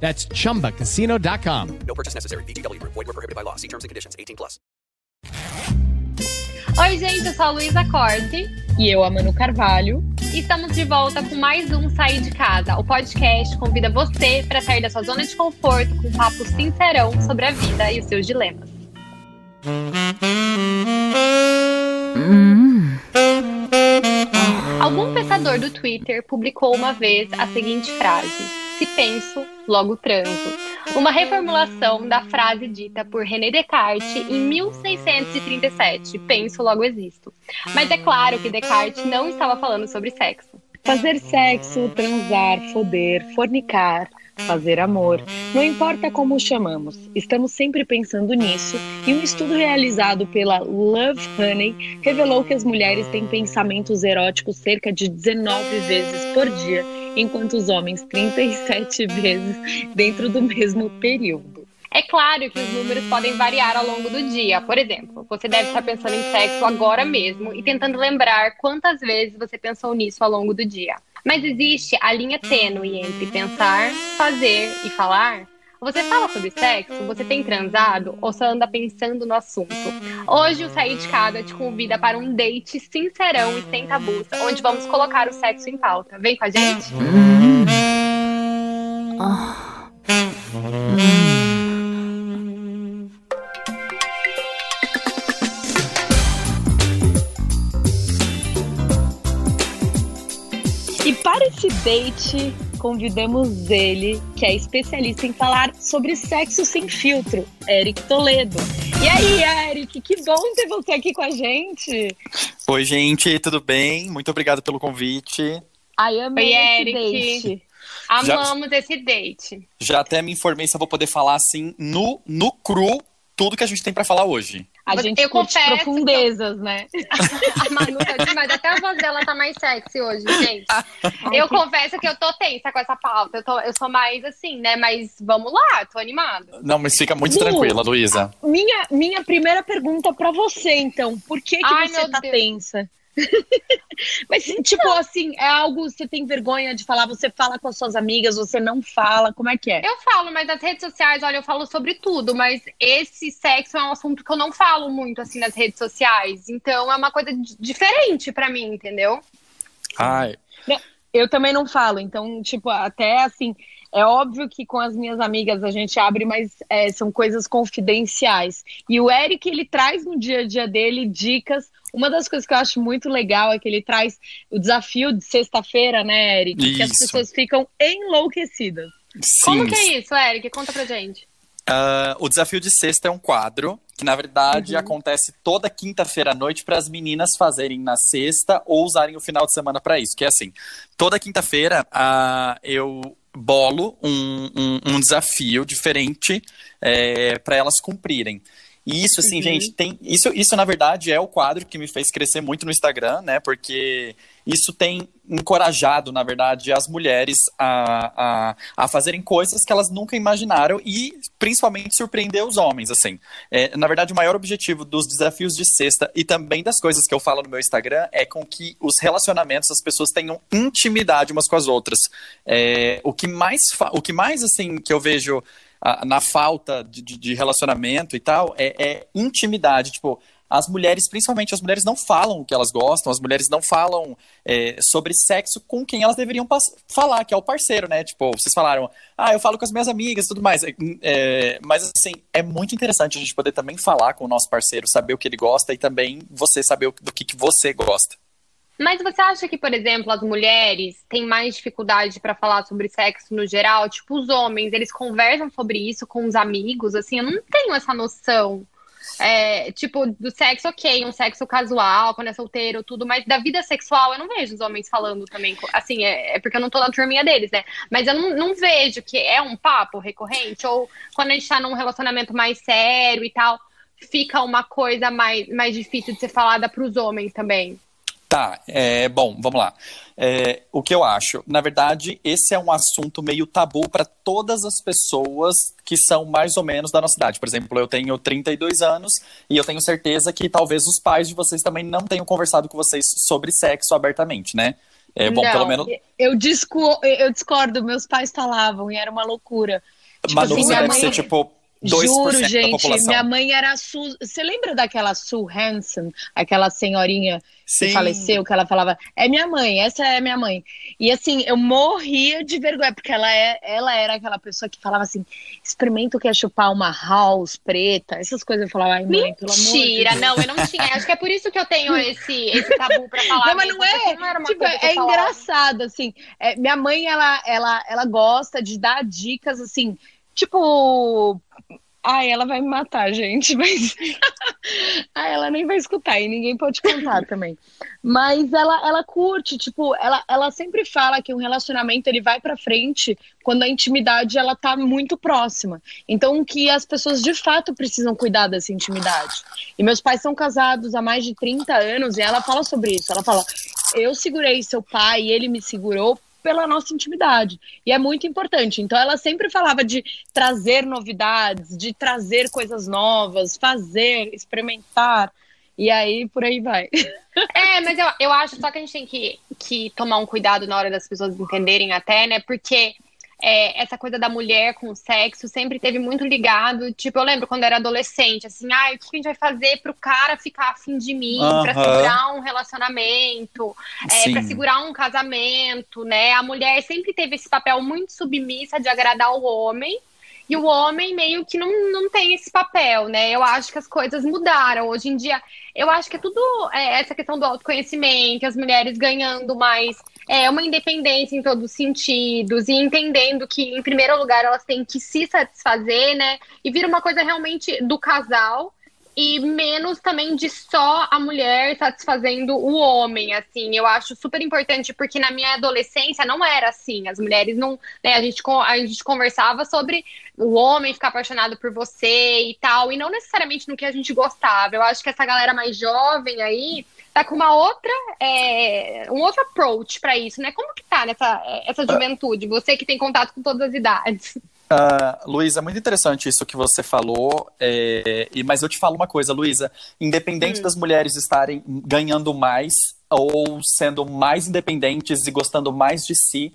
That's chumbacasino.com. No purchase necessary. VGW Group. Void were prohibited by law. See terms and conditions. 18 plus. Oi, gente, eu sou a Luísa Corte E eu, a Manu Carvalho. e estamos de volta com mais um Sair de Casa. O podcast que convida você para sair da sua zona de conforto com um papo sincerão sobre a vida e os seus dilemas. Algum pensador do Twitter publicou uma vez a seguinte frase: Se penso, logo transo. Uma reformulação da frase dita por René Descartes em 1637: Penso, logo existo. Mas é claro que Descartes não estava falando sobre sexo. Fazer sexo, transar, foder, fornicar, fazer amor. Não importa como o chamamos, estamos sempre pensando nisso. E um estudo realizado pela Love Honey revelou que as mulheres têm pensamentos eróticos cerca de 19 vezes por dia, enquanto os homens 37 vezes dentro do mesmo período. É claro que os números podem variar ao longo do dia. Por exemplo, você deve estar pensando em sexo agora mesmo e tentando lembrar quantas vezes você pensou nisso ao longo do dia. Mas existe a linha tênue entre pensar, fazer e falar. Você fala sobre sexo? Você tem transado? Ou só anda pensando no assunto? Hoje o Sair de Casa te convida para um date sincerão e sem tabus, onde vamos colocar o sexo em pauta. Vem com a gente? E para esse date, convidamos ele, que é especialista em falar sobre sexo sem filtro, Eric Toledo. E aí, Eric, que bom ter você aqui com a gente. Oi, gente, tudo bem? Muito obrigado pelo convite. Ai, amei Oi, Eric. date. Amamos esse date. Já até me informei se eu vou poder falar assim, no, no cru, tudo que a gente tem pra falar hoje. A Eu gente curte confesso profundezas, né? A Manu tá demais. Até a voz dela tá mais sexy hoje, gente. Eu confesso que eu tô tensa com essa pauta. Eu, tô, eu sou mais assim, né? Mas vamos lá, tô animada. Não, mas fica muito Lu. tranquila, Luísa. Minha, minha primeira pergunta pra você, então. Por que, que Ai, você tá Deus. tensa? Mas, tipo assim, é algo você tem vergonha de falar, você fala com as suas amigas, você não fala, como é que é? Eu falo, mas nas redes sociais, olha, eu falo sobre tudo, mas esse sexo é um assunto que eu não falo muito assim nas redes sociais. Então é uma coisa di- diferente pra mim, entendeu? Ai, Eu também não falo, então, tipo, até assim, é óbvio que com as minhas amigas a gente abre, mas é, são coisas confidenciais. E o Eric, ele traz no dia a dia dele dicas. Uma das coisas que eu acho muito legal é que ele traz o desafio de sexta-feira, né, Eric? Que as Isso. pessoas ficam enlouquecidas. sim. Como que é isso, Eric? Conta pra gente. Ah, o Desafio de Sexta é um quadro que, na verdade, Uhum. acontece toda quinta-feira à noite para as meninas fazerem na sexta ou usarem o final de semana para isso. Que é assim, toda quinta-feira ah, eu bolo um, um- um desafio diferente para elas cumprirem. E isso, assim, Uhum. gente, tem. Isso, isso, na verdade, é o quadro que me fez crescer muito no Instagram, né? Porque isso tem encorajado, na verdade, as mulheres a, a, a fazerem coisas que elas nunca imaginaram e principalmente surpreender os homens, assim. É, na verdade, o maior objetivo dos desafios de sexta e também das coisas que eu falo no meu Instagram é com que os relacionamentos, as pessoas tenham intimidade umas com as outras. É, o que mais, o que mais, assim, que eu vejo na falta de, de- relacionamento e tal é, é intimidade, tipo as mulheres, principalmente as mulheres, não falam o que elas gostam, as mulheres não falam é, sobre sexo com quem elas deveriam falar, que é o parceiro, né? Tipo, vocês falaram, ah, eu falo com as minhas amigas e tudo mais. É, é, mas, assim, é muito interessante a gente poder também falar com o nosso parceiro, saber o que ele gosta e também você saber o- do que, que você gosta. Mas você acha que, por exemplo, as mulheres têm mais dificuldade pra falar sobre sexo no geral? Tipo, os homens, eles conversam sobre isso com os amigos? Assim, eu não tenho essa noção. É, tipo, do sexo, ok, um sexo casual, quando é solteiro, tudo, mas da vida sexual eu não vejo os homens falando também. Assim, é, é porque eu não tô na turminha deles, né? Mas eu não, não vejo que é um papo recorrente, ou quando a gente tá num relacionamento mais sério e tal. fica uma coisa mais, mais difícil de ser falada para os homens também? Tá, é, bom, vamos lá. É, o que eu acho? Na verdade, esse é um assunto meio tabu para todas as pessoas que são mais ou menos da nossa idade. Por exemplo, eu tenho 32 anos e eu tenho certeza que talvez os pais de vocês também não tenham conversado com vocês sobre sexo abertamente, né? É bom, Não, pelo menos. Eu, disco, eu discordo, meus pais falavam e era uma loucura. Tipo Manu, assim, você deve mãe- ser tipo 2% Juro, gente, minha mãe era a Su. Você lembra daquela Sue Hansen, aquela senhorinha que Sim. faleceu, que ela falava, é minha mãe, essa é minha mãe. E assim, eu morria de vergonha, porque ela, é, ela era aquela pessoa que falava assim: experimenta o que é chupar uma house preta, essas coisas. Eu falava, ai, mãe, pelo amor de Mentira, não, eu não tinha. Acho que é por isso que eu tenho esse, esse tabu pra falar. Não, mas mesmo, não é. porque era uma Tipo, coisa que é engraçado, assim. É, minha mãe, ela, ela, ela gosta de dar dicas, assim, tipo. Ai, ela vai me matar, gente, mas. Ai, ela nem vai escutar e ninguém pode contar também. Mas ela, ela curte, tipo, ela, ela sempre fala que um relacionamento ele vai pra frente quando a intimidade ela tá muito próxima. Então, que as pessoas de fato precisam cuidar dessa intimidade. E meus pais são casados há mais de 30 anos e ela fala sobre isso. Ela fala: eu segurei seu pai e ele me segurou pela nossa intimidade. E é muito importante. Então ela sempre falava de trazer novidades, de trazer coisas novas, fazer, experimentar. E aí por aí vai. É, mas eu, eu acho só que a gente tem que, que tomar um cuidado na hora das pessoas entenderem até, né? Porque é, essa coisa da mulher com o sexo sempre teve muito ligado. Tipo, eu lembro quando era adolescente, assim, ai, o que a gente vai fazer pro cara ficar afim de mim, pra Aham. segurar um relacionamento, é, pra segurar um casamento, né? A mulher sempre teve esse papel muito submissa de agradar o homem. E o homem meio que não, não tem esse papel, né? Eu acho que as coisas mudaram. Hoje em dia, eu acho que é tudo é, essa questão do autoconhecimento, as mulheres ganhando mais é, uma independência em todos os sentidos e entendendo que, em primeiro lugar, elas têm que se satisfazer, né? E vira uma coisa realmente do casal e menos também de só a mulher satisfazendo o homem, assim. Eu acho super importante porque na minha adolescência não era assim. As mulheres não, né, a gente a gente conversava sobre o homem ficar apaixonado por você e tal, e não necessariamente no que a gente gostava. Eu acho que essa galera mais jovem aí tá com uma outra, é, um outro approach pra isso, né? Como que tá nessa essa juventude? Você que tem contato com todas as idades. Ah, Luísa, muito interessante isso que você falou, é, e- mas eu te falo uma coisa, Luísa, independente das mulheres estarem ganhando mais ou sendo mais independentes e gostando mais de si,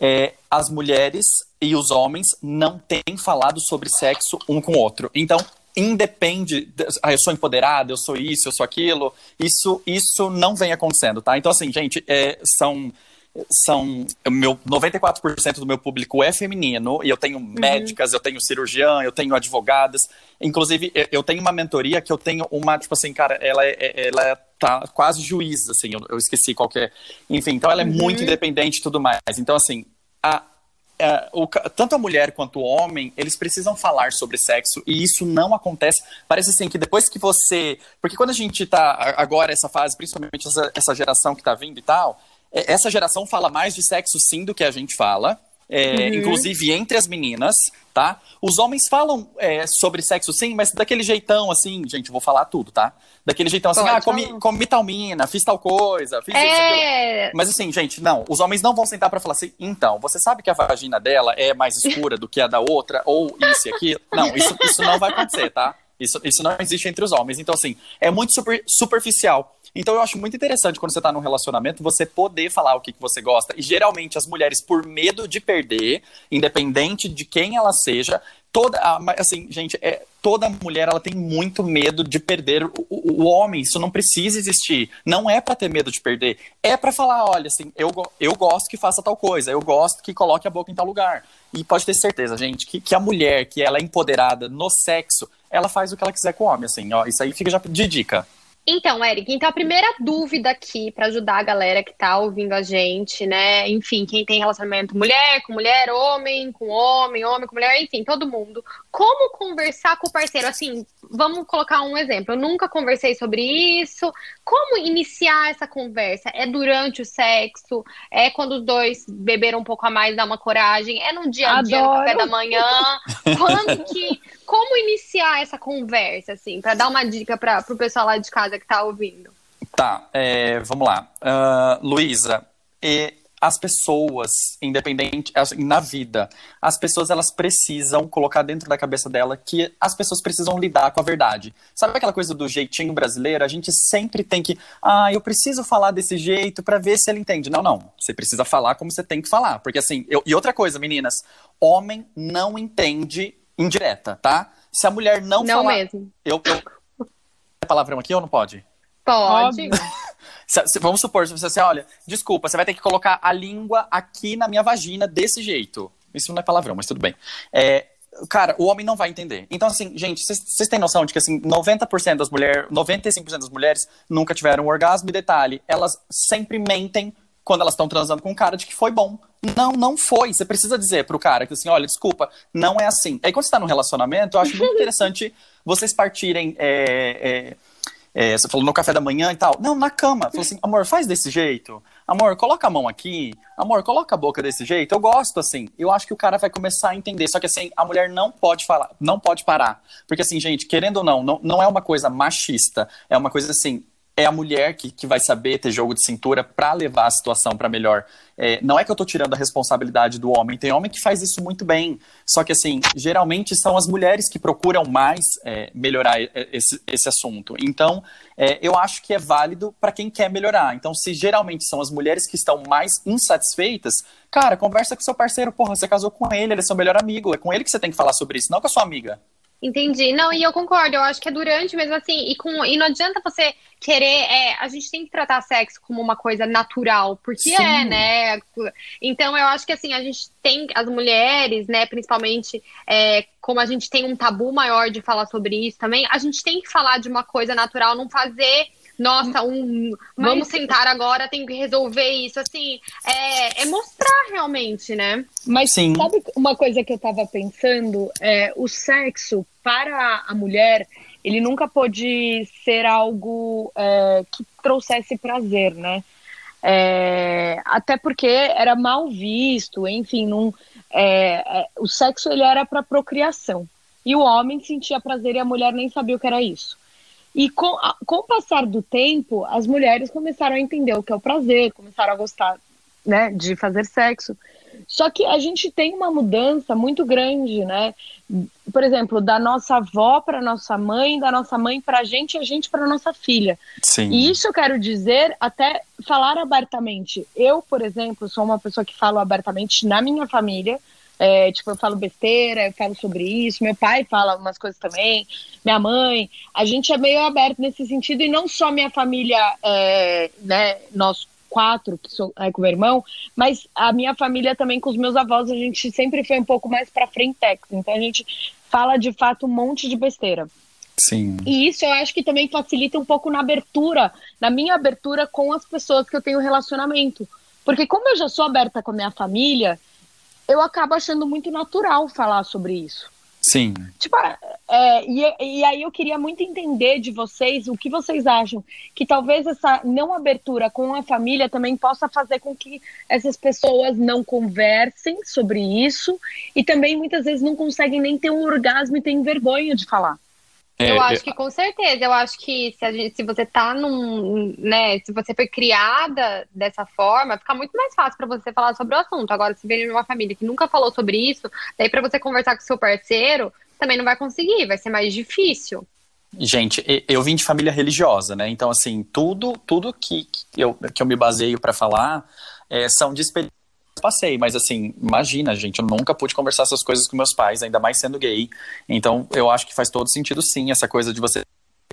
é, as mulheres e os homens não têm falado sobre sexo um com o outro. Então, independe, de- ah, eu sou empoderada, eu sou isso, eu sou aquilo, isso, isso não vem acontecendo, tá? Então, assim, gente, é, são são meu 94% do meu público é feminino e eu tenho médicas, eu tenho cirurgiã, eu tenho advogadas. Inclusive, eu- tenho uma mentoria que eu tenho uma, tipo assim, cara, ela é, é- ela é- tá quase juiz, assim, eu, eu esqueci qual que é. Enfim, então ela é muito independente e tudo mais. Então, assim, a, é, o tanto a mulher quanto o homem, eles precisam falar sobre sexo e isso não acontece. Parece assim que depois que você. Porque quando a gente tá a- agora, essa fase, principalmente essa, essa geração que tá vindo e tal, essa geração fala mais de sexo sim do que a gente fala. é, Inclusive entre as meninas, tá? Os homens falam é, sobre sexo sim, mas daquele jeitão assim, gente, vou falar tudo, tá? Daquele jeitão assim, Pode ah, comi, comi tal mina, fiz tal coisa, fiz isso. É, Mas assim, gente, não, os homens não vão sentar pra falar assim, então, você sabe que a vagina dela é mais escura do que a da outra, ou isso e aquilo? Não, isso, isso não vai acontecer, tá? Isso, isso não existe entre os homens. Então, assim, é muito super, superficial. Então, eu acho muito interessante quando você tá num relacionamento, você poder falar o que, que você gosta. E geralmente as mulheres, por medo de perder, independente de quem ela seja, toda, assim, gente, é, toda mulher ela tem muito medo de perder o, o- o homem. Isso não precisa existir. Não é pra ter medo de perder. É pra falar, olha, assim, eu, eu gosto que faça tal coisa, eu gosto que coloque a boca em tal lugar. E pode ter certeza, gente, que, que a mulher que ela é empoderada no sexo, ela faz o que ela quiser com o homem, assim, ó. Isso aí fica já de dica. Então, Eric, então a primeira dúvida aqui pra ajudar a galera que tá ouvindo a gente, né? Enfim, quem tem relacionamento mulher com mulher, homem com homem, homem com mulher, enfim, todo mundo. Como conversar com o parceiro? Assim, vamos colocar um exemplo. Eu nunca conversei sobre isso. Como iniciar essa conversa? É durante o sexo? É quando os dois beberam um pouco a mais, dá uma coragem? É no dia a dia, no café da manhã? Quando que. Como iniciar essa conversa, assim, para dar uma dica para o pessoal lá de casa que tá ouvindo? Tá, é, vamos lá. Ah, Luísa, as pessoas, independente, na vida, as pessoas elas precisam colocar dentro da cabeça dela que as pessoas precisam lidar com a verdade. Sabe aquela coisa do jeitinho brasileiro? A gente sempre tem que, ah, eu preciso falar desse jeito pra ver se ele entende. Não, não. Você precisa falar como você tem que falar. Porque assim, eu- e outra coisa, meninas, homem não entende indireta, tá? Se a mulher não, Não falar. mesmo. Eu, eu... É palavrão aqui ou não pode? Pode. Se- vamos supor, se você assim, olha, desculpa, você vai ter que colocar a língua aqui na minha vagina desse jeito. Isso não é palavrão, mas tudo bem. É, cara, o homem não vai entender. Então, assim, gente, vocês- vocês têm noção de que, assim, 90% das mulheres, 95% das mulheres nunca tiveram um orgasmo. E detalhe, elas sempre mentem quando elas estão transando com um cara de que foi bom. Não, não foi. Você precisa dizer pro cara que, assim, olha, desculpa, não é assim. Aí, quando você tá num relacionamento, eu acho muito interessante vocês partirem... é, é, é, você falou no café da manhã e tal. Não, na cama. Falou assim, amor, faz desse jeito. Amor, coloca a mão aqui. Amor, coloca a boca desse jeito. Eu gosto, assim. Eu acho que o cara vai começar a entender. Só que, assim, a mulher não pode falar, não pode parar. Porque, assim, gente, querendo ou não, não, não é uma coisa machista. É uma coisa, assim, é a mulher que, que vai saber ter jogo de cintura pra levar a situação pra melhor. É, não é que eu tô tirando a responsabilidade do homem, tem homem que faz isso muito bem. Só que, assim, geralmente são as mulheres que procuram mais é, melhorar e- esse, esse assunto. Então, é, eu acho que é válido pra quem quer melhorar. Então, se geralmente são as mulheres que estão mais insatisfeitas, cara, conversa com seu parceiro, porra, você casou com ele, ele é seu melhor amigo, é com ele que você tem que falar sobre isso, não com a sua amiga. Entendi. Não, e eu concordo. Eu acho que é durante mesmo assim. E, com, e não adianta você querer. É, a gente tem que tratar sexo como uma coisa natural, porque Sim. é, né? Então eu acho que assim, a gente tem, as mulheres, né, principalmente, é, como a gente tem um tabu maior de falar sobre isso também, a gente tem que falar de uma coisa natural, não fazer. Nossa, um. Vamos sentar agora, tem que resolver isso. Assim, é, é mostrar realmente, né? Mas Sim. sabe uma coisa que eu tava pensando? É, o sexo para a mulher, ele nunca pôde ser algo é, que trouxesse prazer, né? É, até porque era mal visto, enfim, não, é, é, o sexo ele era para procriação e o homem sentia prazer e a mulher nem sabia o que era isso. E com, a- com o passar do tempo, as mulheres começaram a entender o que é o prazer, começaram a gostar né, de fazer sexo. Só que a gente tem uma mudança muito grande, né? Por exemplo, da nossa avó para nossa mãe, da nossa mãe para a gente, e a gente para nossa filha. Sim. E isso eu quero dizer, até falar abertamente. Eu, por exemplo, sou uma pessoa que falo abertamente na minha família. É, tipo, eu falo besteira, eu falo sobre isso. Meu pai fala umas coisas também, minha mãe. A gente é meio aberto nesse sentido, e não só minha família, é, né, nós quatro, que sou é, com meu irmão, mas a minha família também com os meus avós, a gente sempre foi um pouco mais pra frentex. Então a gente fala de fato um monte de besteira. Sim. E isso eu acho que também facilita um pouco na abertura, na minha abertura com as pessoas que eu tenho relacionamento. Porque como eu já sou aberta com a minha família, eu acabo achando muito natural falar sobre isso. Sim. Tipo, é, e, e aí eu queria muito entender de vocês o que vocês acham que talvez essa não abertura com a família também possa fazer com que essas pessoas não conversem sobre isso e também muitas vezes não conseguem nem ter um orgasmo e têm vergonha de falar. É, Eu acho que com certeza. Eu acho que se, gente- se você tá num, né, se você foi criada dessa forma, fica muito mais fácil pra você falar sobre o assunto. Agora, se vem de uma família que nunca falou sobre isso, daí pra você conversar com seu parceiro, também não vai conseguir, vai ser mais difícil. Gente, eu vim de família religiosa, né? Então, assim, tudo, tudo que, que, eu, que eu me baseio pra falar é, são de experiências passei. Mas, assim, imagina, gente, eu nunca pude conversar essas coisas com meus pais, ainda mais sendo gay. Então, eu acho que faz todo sentido, sim, essa coisa de você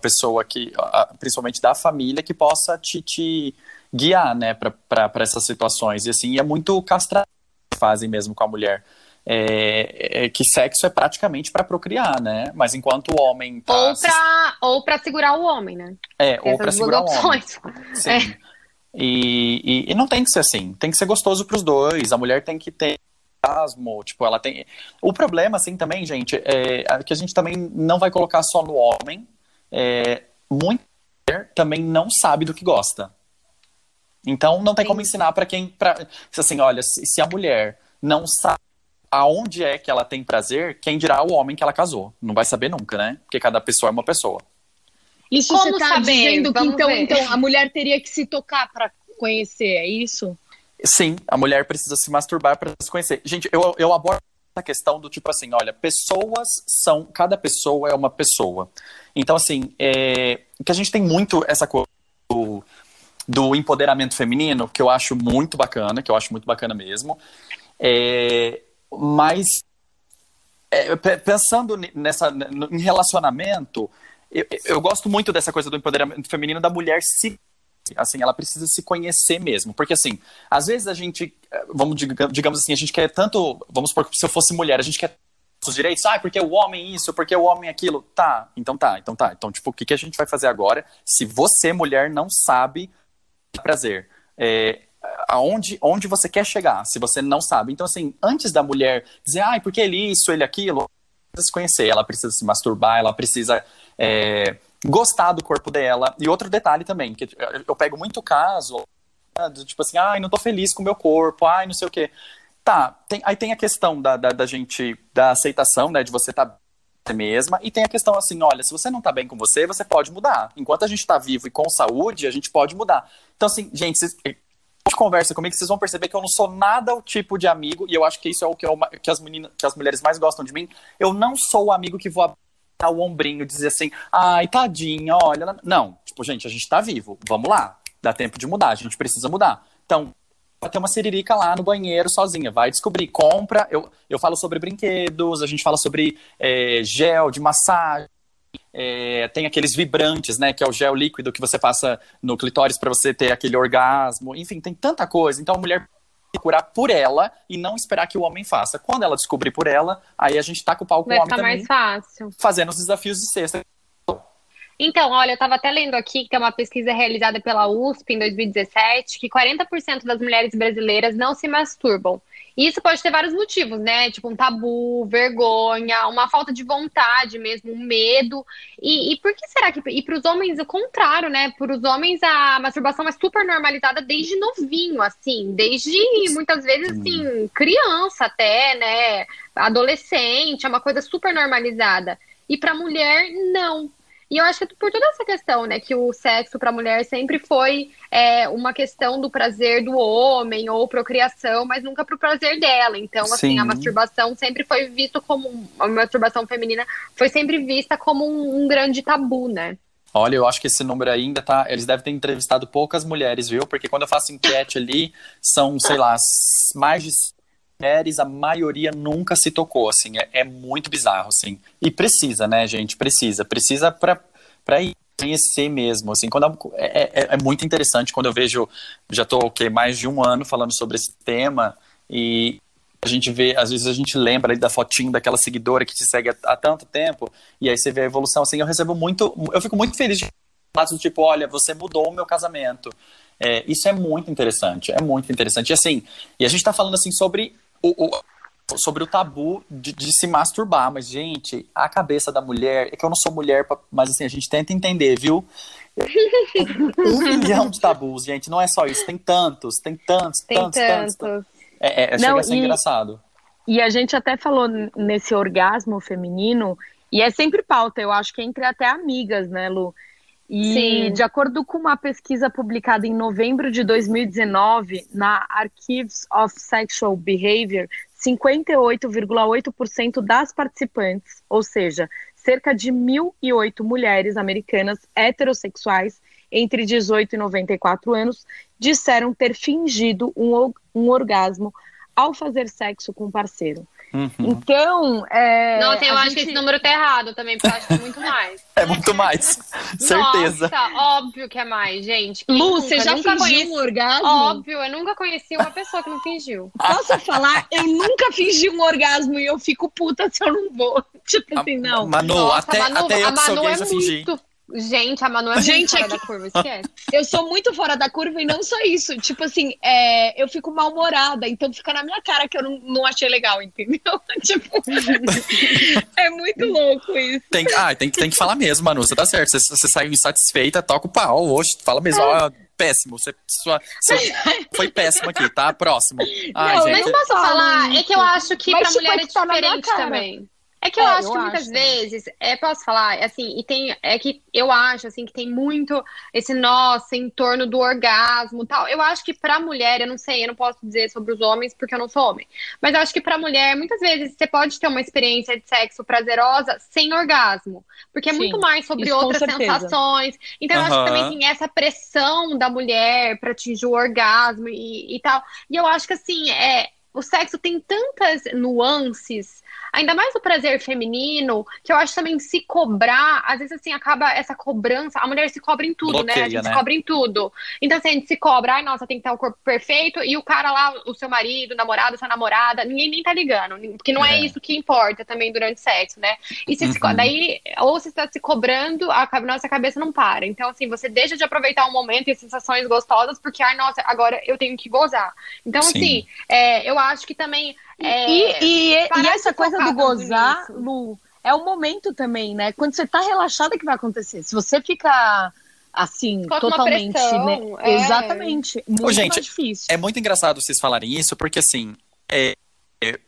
pessoa que, principalmente da família, que possa te, te guiar, né, pra essas situações. E, assim, é muito castrado que fazem mesmo com a mulher. É, é que sexo é praticamente pra procriar, né? Mas enquanto o homem tá Ou se pra, ou pra segurar o homem, né? é, Tem ou para segurar o homem. Sim. É. E, e, e não tem que ser assim. Tem que ser gostoso pros dois. A mulher tem que ter orgasmo, tipo, ela tem. O problema, assim, também, gente, é que a gente também não vai colocar só no homem. É, muita mulher também não sabe do que gosta. Então não tem como ensinar para quem. Pra, assim, olha, se, se a mulher não sabe aonde é que ela tem prazer, quem dirá o homem que ela casou? Não vai saber nunca, né? Porque cada pessoa é uma pessoa. Isso Como você tá saber? dizendo que então, ver. então a mulher teria que se tocar pra conhecer, é isso? Sim, a mulher precisa se masturbar para se conhecer. Gente, eu, eu abordo essa questão do tipo assim, olha, pessoas são, cada pessoa é uma pessoa. Então, assim, é, que a gente tem muito essa coisa do, do empoderamento feminino, que eu acho muito bacana, que eu acho muito bacana mesmo. É, mas é, pe- pensando nessa em relacionamento, eu, eu gosto muito dessa coisa do empoderamento feminino da mulher se assim, ela precisa se conhecer mesmo, porque assim, às vezes a gente, vamos diga- digamos assim, a gente quer tanto, vamos supor que se eu fosse mulher, a gente quer os direitos, ah, porque o homem isso, porque o homem aquilo, tá, então tá, então tá, então tipo, o que, que a gente vai fazer agora se você, mulher, não sabe prazer? É, aonde onde você quer chegar, se você não sabe. Então, assim, antes da mulher dizer, ai, porque ele isso, ele aquilo, se conhecer, ela precisa se masturbar, ela precisa é, gostar do corpo dela. E outro detalhe também, que eu- pego muito caso, né, tipo assim, ai, não tô feliz com o meu corpo, ai, não sei o quê. Tá, tem- aí tem a questão da, da, da gente, da aceitação, né, de você estar tá mesma, e tem a questão assim, olha, se você não tá bem com você, você pode mudar. Enquanto a gente tá vivo e com saúde, a gente pode mudar. Então, assim, gente, conversa comigo, vocês vão perceber que eu não sou nada o tipo de amigo, e eu acho que isso é o que, eu, que, as, meninas, que as mulheres mais gostam de mim. Eu não sou o amigo que vou apertar o ombrinho dizer assim, ai, tadinha, olha. Não, tipo, gente, a gente tá vivo, vamos lá, dá tempo de mudar, a gente precisa mudar. Então, vai ter uma siririca lá no banheiro sozinha, vai descobrir, compra. Eu, eu falo sobre brinquedos, a gente fala sobre é, gel de massagem. É, tem aqueles vibrantes, né? Que é o gel líquido que você passa no clitóris para você ter aquele orgasmo. Enfim, tem tanta coisa. Então a mulher tem que curar por ela e não esperar que o homem faça. Quando ela descobrir por ela, aí a gente tá com o pau com Vai o homem ficar também, mais fácil. fazendo os desafios de sexta. Então, olha, eu estava até lendo aqui que tem uma pesquisa realizada pela USP em 2017 que 40% das mulheres brasileiras não se masturbam. E isso pode ter vários motivos, né? Tipo um tabu, vergonha, uma falta de vontade mesmo, um medo. E, e por que será que. E para os homens, o contrário, né? Para os homens, a masturbação é super normalizada desde novinho, assim, desde muitas vezes, assim, criança até, né? Adolescente, é uma coisa super normalizada. E para mulher, não. E eu acho que por toda essa questão, né, que o sexo para a mulher sempre foi é, uma questão do prazer do homem ou procriação, mas nunca para o prazer dela. Então, assim, Sim. a masturbação sempre foi visto como a masturbação feminina foi sempre vista como um, um grande tabu, né? Olha, eu acho que esse número ainda tá. Eles devem ter entrevistado poucas mulheres, viu? Porque quando eu faço enquete ali, são, sei lá, mais de mulheres, a maioria nunca se tocou, assim. É, é muito bizarro, assim. E precisa, né, gente? Precisa. Precisa pra ir conhecer mesmo, assim. Quando é, é, é muito interessante quando eu vejo. Já tô, o quê? Mais de um ano falando sobre esse tema e. A gente vê, às vezes a gente lembra ali da fotinho daquela seguidora que te segue há, há tanto tempo, e aí você vê a evolução, assim, eu recebo muito, eu fico muito feliz de relatos tipo, olha, você mudou o meu casamento. É, isso é muito interessante, é muito interessante. E assim, e a gente tá falando assim sobre o, o- sobre o tabu de, de se masturbar, mas, gente, a cabeça da mulher, é que eu não sou mulher, mas assim, a gente tenta entender, viu? Um milhão de tabus, gente, não é só isso, tem tantos, tem tantos, Tem tantos, tantos. tanto. É, é, chega Não, a ser e- engraçado. E a gente até falou nesse orgasmo feminino, e é sempre pauta, eu acho que é entre até amigas, né, Lu? E Sim. de acordo com uma pesquisa publicada em novembro de 2019 na Archives of Sexual Behavior, 58,8% das participantes, ou seja, cerca de 1.008 mulheres americanas heterossexuais entre 18 e 94 anos, disseram ter fingido um, um orgasmo ao fazer sexo com o parceiro. Uhum. Então, é, Nossa, eu acho que gente- esse número tá errado também, porque eu acho que é muito mais. É muito mais. Certeza. Nossa, óbvio que é mais, gente. Quem Lu, nunca? você já nunca fingiu conheci- um orgasmo? Óbvio, eu nunca conheci uma pessoa que não fingiu. Posso falar? Eu nunca fingi um orgasmo e eu fico puta se eu não vou. Tipo assim, não. Manu, Nossa, até, a Manu, até eu a que sou gay é já fingi. muito. Gente, a Manu é Gente, muito fora é que- da curva, esquece. Eu sou muito fora da curva e não só isso. Tipo assim, é, eu fico mal-humorada, então fica na minha cara que eu não, não achei legal, entendeu? tipo, é muito louco isso. Tem, ah, tem, que- tem que falar mesmo, Manu. Você tá certo. Você, você saiu insatisfeita, toca o pau. Hoje, fala mesmo. Ó, péssimo. Você, sua, foi péssimo aqui, tá? Próximo. Ai, Não, Mas gente. posso falo falar? É que eu acho que Mas, pra tipo, mulher é é que tá diferente cara. também. É que eu É, acho eu que muitas acho. vezes, é, posso falar, assim, e tem, é que eu acho, assim, que tem muito esse nossa em torno do orgasmo e tal. Eu acho que pra mulher, eu não sei, eu não posso dizer sobre os homens porque eu não sou homem, mas eu acho que pra mulher, muitas vezes você pode ter uma experiência de sexo prazerosa sem orgasmo, porque é Sim, muito mais sobre outras sensações. Então eu acho que também tem essa pressão da mulher pra atingir o orgasmo e, e tal. E eu acho que assim, é, o sexo tem tantas nuances, ainda mais o prazer feminino, que eu acho também se cobrar, às vezes assim, acaba essa cobrança, a mulher se cobra em tudo, né? A Bloqueia, gente né? se cobra em tudo. Então, assim, a gente se cobra, ai, nossa, tem que ter o corpo perfeito, e o cara lá, o seu marido, o namorado, sua namorada, ninguém nem tá ligando, porque não é, É. isso que importa também durante o sexo, né? E se se Uhum. daí, ou você está se cobrando, a nossa cabeça não para. Então, assim, você deixa de aproveitar o momento e as sensações gostosas, porque, ai, nossa, agora eu tenho que gozar. Então, Sim. assim, é, eu acho que também. É, E, e, e essa coisa do gozar, nisso. Lu, é o momento também, né? Quando você tá relaxada que vai acontecer. Se você fica assim, uma totalmente, pressão, né? é. Exatamente. Muito gente, mais difícil. É muito engraçado vocês falarem isso, porque assim, é, é,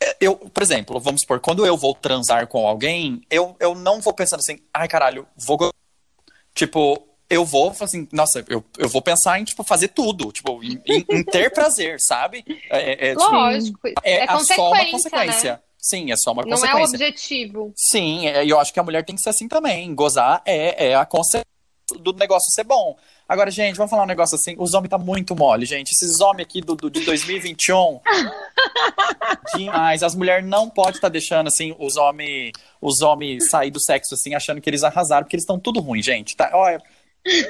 é, eu, por exemplo, vamos supor, quando eu vou transar com alguém, eu, eu não vou pensando assim, ai caralho, vou. go-" Tipo, eu vou assim, nossa, eu, eu vou pensar em tipo, fazer tudo, tipo, em, em- ter prazer, sabe? É, é, tipo, Lógico. é, É, a- só consequência, uma né? consequência. Sim, é só uma Não é o consequência. objetivo. Sim, é, e eu acho que a mulher tem que ser assim também. Gozar é, é a consequência do negócio ser bom. Agora, gente, vamos falar um negócio assim. Os homens tá muito mole, gente. Esses homens aqui do, do- de 2021. demais. As mulheres não podem estar deixando assim os homens os homens sair do sexo assim, achando que eles arrasaram, porque eles estão tudo ruim, gente. Tá? Olha,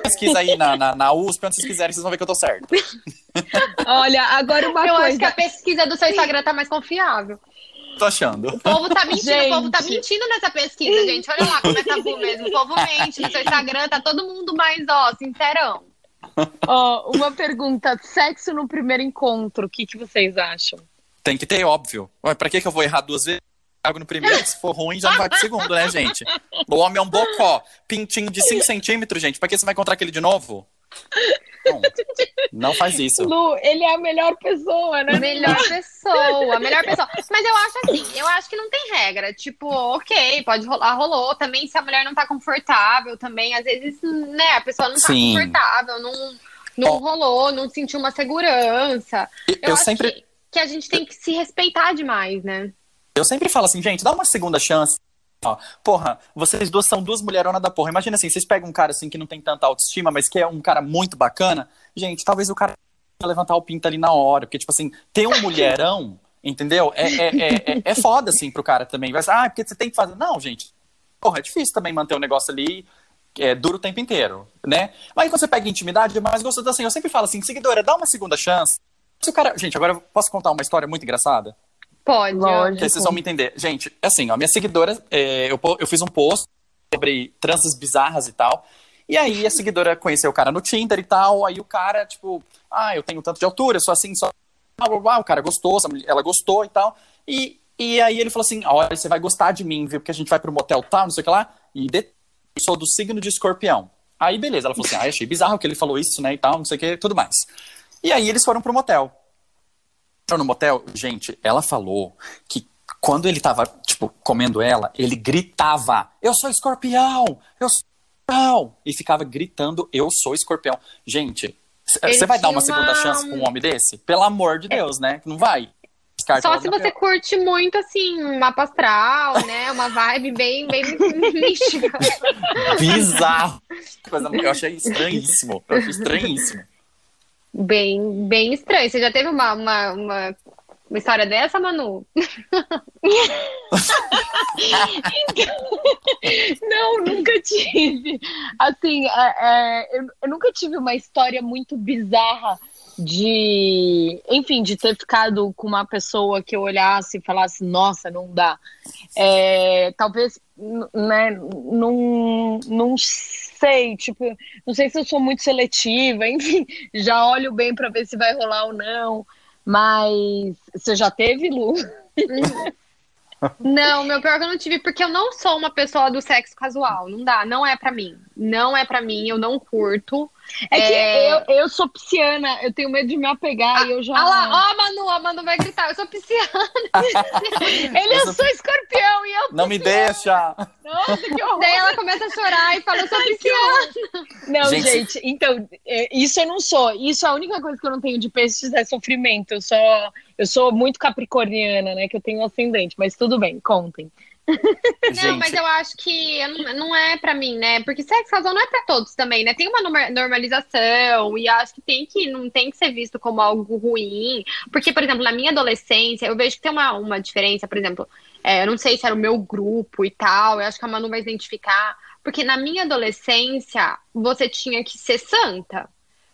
pesquisa aí na, na, na USP, onde vocês quiserem, vocês vão ver que eu tô certo. Olha, agora uma Eu coisa. acho que a pesquisa do seu Instagram tá mais confiável. Tô achando. O povo tá mentindo, o povo tá Gente. mentindo nessa pesquisa, gente. Olha lá como é tabu mesmo. O povo mente no seu Instagram, tá todo mundo mais, ó, sincerão. Ó, uma pergunta: sexo no primeiro encontro, o que, que vocês acham? Tem que ter, óbvio. Ué, pra que, que eu vou errar duas vezes? Cago no primeiro, se for ruim, já não vai pro segundo, né, gente? O homem é um bocó. Pintinho de 5 centímetros, gente. Pra que você vai encontrar aquele de novo? Não, não faz isso. Lu, ele é a melhor pessoa, né? Melhor pessoa, melhor pessoa. Mas eu acho assim, eu acho que não tem regra. Tipo, ok, pode rolar, rolou. Também se a mulher não tá confortável, também, às vezes, né, a pessoa não tá Sim. confortável, não, não Ó. rolou, não sentiu uma segurança. Eu, Eu, acho sempre, que, que a gente tem que se respeitar demais, né? Eu sempre falo assim, gente, dá uma segunda chance. Ó, porra, vocês duas são duas mulheronas da porra. Imagina assim, vocês pegam um cara assim que não tem tanta autoestima, mas que é um cara muito bacana. Gente, talvez o cara levantar o pinto ali na hora. Porque, tipo assim, ter um mulherão, entendeu? É, é, é, é, é foda, assim, pro cara também. Vai ah, porque você tem que fazer. Não, gente. Porra, é difícil também manter o negócio ali. É, dura o tempo inteiro, né? Mas quando você pega intimidade, é mais gostoso assim. Eu sempre falo assim, seguidora, dá uma segunda chance. Se o cara. Gente, agora eu posso contar uma história muito engraçada? Pode. Lógico. Vocês vão me entender. Gente, assim, ó, minha seguidora, é, eu, eu fiz um post sobre tranças bizarras e tal. E aí a seguidora conheceu o cara no Tinder e tal. Aí o cara, tipo, ah, eu tenho tanto de altura, eu sou assim, só. Blá, blá, blá. O cara gostou, ela gostou e tal. E, e aí ele falou assim: olha, você vai gostar de mim, viu? Porque a gente vai pro motel tal, não sei o que lá. E de... eu sou do signo de escorpião. Aí beleza, ela falou assim: ah, achei bizarro que ele falou isso, né? E tal, não sei o que, tudo mais. E aí eles foram pro motel entrou no motel, gente, ela falou que quando ele tava, tipo, comendo ela, ele gritava: Eu sou escorpião! Eu sou escorpião! E ficava gritando: Eu sou escorpião. Gente, você vai dar uma segunda uma- chance pra um homem desse? Pelo amor de Deus, né? Não vai. Descarta Só se você pior. curte muito, assim, mapa astral, né? Uma vibe bem, bem mística. Bizarro. Coisa, eu achei estranhíssimo. Eu achei estranhíssimo. Bem, bem estranho. Você já teve uma, uma, uma, uma história dessa, Manu? Não, nunca tive. Assim, é, é, eu, eu nunca tive uma história muito bizarra de, enfim, de ter ficado com uma pessoa que eu olhasse e falasse, nossa, não dá. É, talvez, né, não, não sei, tipo, não sei se eu sou muito seletiva, enfim, já olho bem para ver se vai rolar ou não. Mas você já teve, Lu? Não, meu pior que eu não tive, porque eu não sou uma pessoa do sexo casual. Não dá, não é pra mim. Não é pra mim, eu não curto. É, é... que eu, eu sou pisciana, eu tenho medo de me apegar ah, e eu já. Ah lá, ó, a Manu, a Manu vai gritar, eu sou pisciana. Ele, eu, eu sou... escorpião e eu. Não me deixa! Nossa, que horror! Daí ela começa a chorar e fala, eu sou pisciana. Não, gente, gente, então, é, isso eu não sou. Isso é a única coisa que eu não tenho de peixes é sofrimento. Eu só. Eu sou muito capricorniana, né? Que eu tenho ascendente, mas tudo bem, contem. Não, mas eu acho que não é para mim, né? Porque sexo casual não é para todos também, né? Tem uma normalização e acho que tem que não tem que ser visto como algo ruim. Porque, por exemplo, na minha adolescência, eu vejo que tem uma, uma diferença, por exemplo, é, eu não sei se era o meu grupo e tal, eu acho que a Manu vai identificar. Porque na minha adolescência, você tinha que ser santa.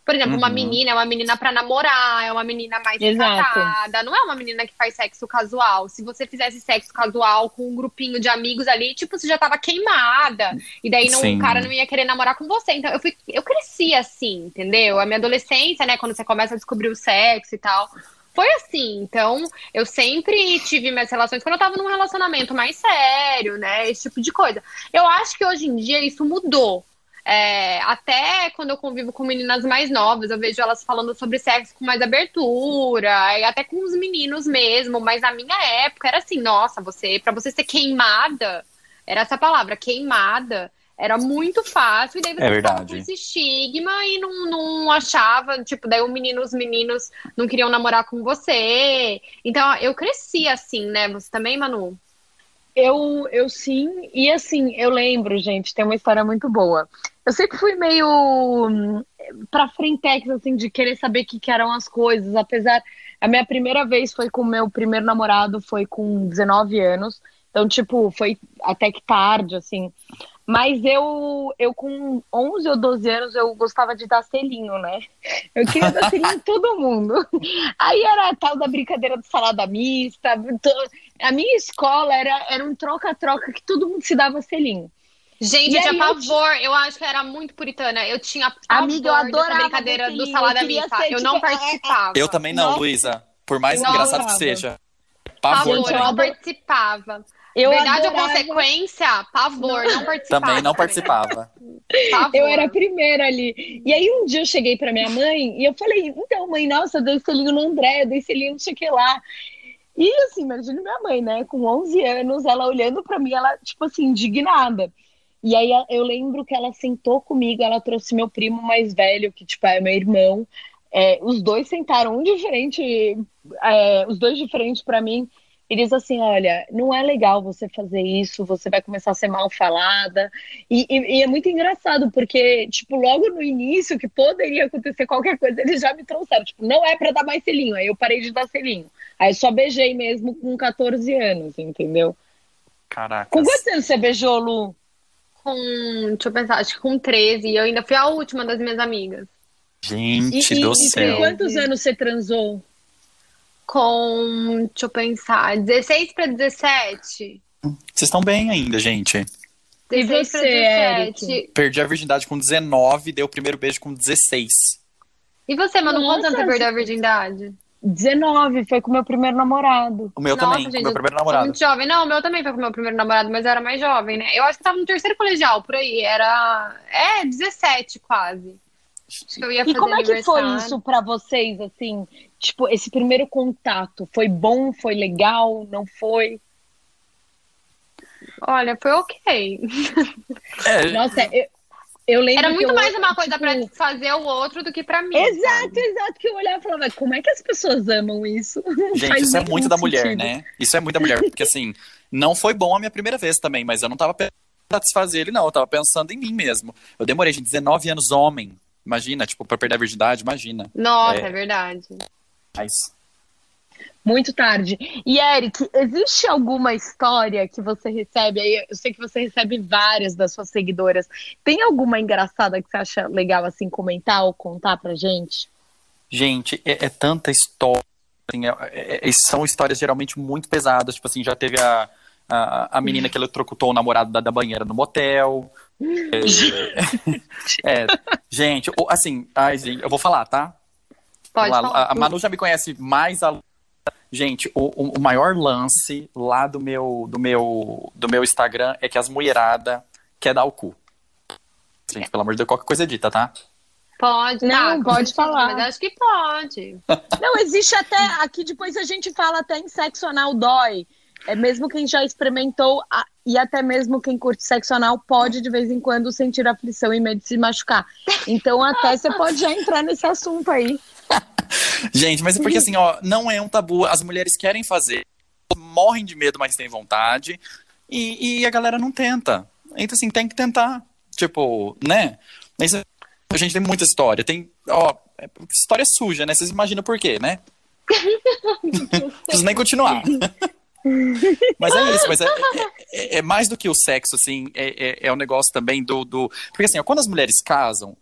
Por exemplo, uhum. uma menina é uma menina para namorar, é uma menina mais encatada, não é uma menina que faz sexo casual. Se você fizesse sexo casual com um grupinho de amigos ali, tipo, você já tava queimada. E daí não, o cara não ia querer namorar com você. Então eu, fui, eu cresci assim, entendeu? A minha adolescência, né, quando você começa a descobrir o sexo e tal. Foi assim, então eu sempre tive minhas relações quando eu tava num relacionamento mais sério, né? Esse tipo de coisa. Eu acho que hoje em dia isso mudou. É, até quando eu convivo com meninas mais novas, eu vejo elas falando sobre sexo com mais abertura, e até com os meninos mesmo, mas na minha época era assim, nossa, você, para você ser queimada, era essa palavra, queimada, era muito fácil, e daí você é ficava com esse estigma e não, não achava, tipo, daí o menino, os meninos não queriam namorar com você. Então, eu cresci assim, né? Você também, Manu? Eu, eu sim, e assim, eu lembro, gente, tem uma história muito boa. Eu sempre fui meio hum, pra frentex, assim, de querer saber o que, que eram as coisas, apesar. A minha primeira vez foi com o meu primeiro namorado, foi com 19 anos. Então, tipo, foi até que tarde, assim. Mas eu, eu com 11 ou 12 anos, eu gostava de dar selinho, né? Eu queria dar selinho em todo mundo. Aí era a tal da brincadeira do salada mista. A minha escola era, era um troca-troca que todo mundo se dava selinho. Gente, e eu tinha pavor. Eu... eu... acho que era muito puritana. Eu tinha Amiga, eu adorava brincadeira do salada mista. Ser, eu tipo, não participava. Eu também não, Luísa. Por mais engraçado que seja. Pavor, pavor eu não participava. Eu Verdade adorava... ou consequência? Pavor, não, não participava. Também não participava. eu era a primeira ali. E aí um dia eu cheguei pra minha mãe e eu falei, então, mãe, nossa, eu dei selinho no André, eu dei selinho não sei o que lá. E assim, imagina minha mãe, né, com 11 anos, ela olhando pra mim, ela, tipo assim, indignada. E aí eu lembro que ela sentou comigo, ela trouxe meu primo mais velho, que, tipo, é meu irmão. É, os dois sentaram um diferente, é, os dois diferentes para mim e diz assim: olha, não é legal você fazer isso, você vai começar a ser mal falada. E, e, e, é muito engraçado, porque, tipo, logo no início, que poderia acontecer qualquer coisa, eles já me trouxeram. Tipo, não é para dar mais selinho. Aí eu parei de dar selinho. Aí só beijei mesmo com 14 anos, entendeu? Caraca. Com quantos anos você beijou, Lu? Com, deixa eu pensar, acho que com 13. E eu ainda fui a última das minhas amigas. Gente e, do e, céu. E quantos anos você transou? Com, deixa eu pensar, 16 para 17. Vocês estão bem ainda, gente. 16 para 17. Perdi a virgindade com 19, dei o primeiro beijo com 16. E você, mano, quantos anos você perdeu a virgindade? 19, foi com o meu primeiro namorado. O meu Nossa, também, gente, com o meu primeiro namorado. Muito jovem. Não, o meu também foi com o meu primeiro namorado, mas eu era mais jovem, né? Eu acho que tava no terceiro colegial, por aí. Era. É, 17 quase. E como é que foi isso para vocês, assim? Tipo, esse primeiro contato, foi bom, foi legal, não foi? Olha, foi ok. É. Nossa, eu, eu lembro. Era muito mais eu, uma coisa tipo... pra fazer o outro do que pra mim. Exato, sabe? exato. Que eu olhava e falava, como é que as pessoas amam isso? Gente, isso é muito da mulher, né? Isso é muito da mulher. Porque assim, não foi bom a minha primeira vez também, mas eu não tava pensando em satisfazer ele, não. Eu tava pensando em mim mesmo. Eu demorei, gente, 19 anos homem. Imagina, tipo, pra perder a virgindade, imagina. Nossa, é, é verdade. Mas... Muito tarde. E Eric, existe alguma história que você recebe? Aí eu sei que você recebe várias das suas seguidoras. Tem alguma engraçada que você acha legal assim comentar ou contar pra gente? Gente, é, é tanta história. Assim, é, é, são histórias geralmente muito pesadas. Tipo assim, já teve a, a, a menina que eletrocutou o namorado da, da banheira no motel. É, gente, assim, ai, gente, eu vou falar, tá? Pode Lá, falar. A, a Manu já me conhece mais a Gente, o, o, maior lance lá do meu, do meu, do meu Instagram é que as mulherada quer dar o cu. Gente, pelo amor de Deus, qualquer coisa dita, tá? Pode, Não, tá, pode falar. Mas acho que pode. Não, existe até. Aqui depois a gente fala até em sexo anal dói. É mesmo quem já experimentou a- e até mesmo quem curte sexo anal pode de vez em quando sentir aflição e medo de se machucar. Então até você pode já entrar nesse assunto aí. Gente, mas é porque assim, ó, não é um tabu. As mulheres querem fazer, morrem de medo, mas têm vontade. E, e a galera não tenta. Então, assim, tem que tentar. Tipo, né? Mas a gente tem muita história. Tem, ó, é- história suja, né? Vocês imaginam por quê, né? Não preciso nem continuar. Mas é isso, mas é, é- é mais do que o sexo, assim, é, é, é o negócio também do, do. Porque assim, quando as mulheres casam,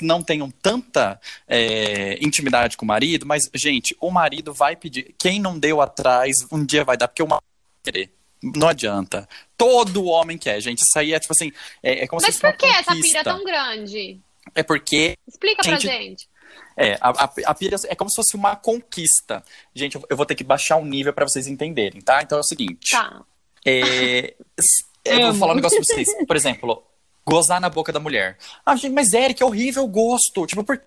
não tenham tanta é, intimidade com o marido, mas, gente, o marido vai pedir. Quem não deu atrás, um dia vai dar, porque o marido vai querer. Não adianta. Todo homem quer, gente. Isso aí é tipo assim. É, é como Mas se fosse por que essa pira tão grande? É porque Explica pra Gente, gente. É, a, a, a pira é como se fosse uma conquista. Gente, eu, eu vou ter que baixar o nível pra vocês entenderem, tá? Então é o seguinte. Tá. É, s- eu vou falar um negócio pra vocês. Por exemplo, gozar na boca da mulher. Ah, gente, mas Eric, é horrível o gosto. Tipo, por que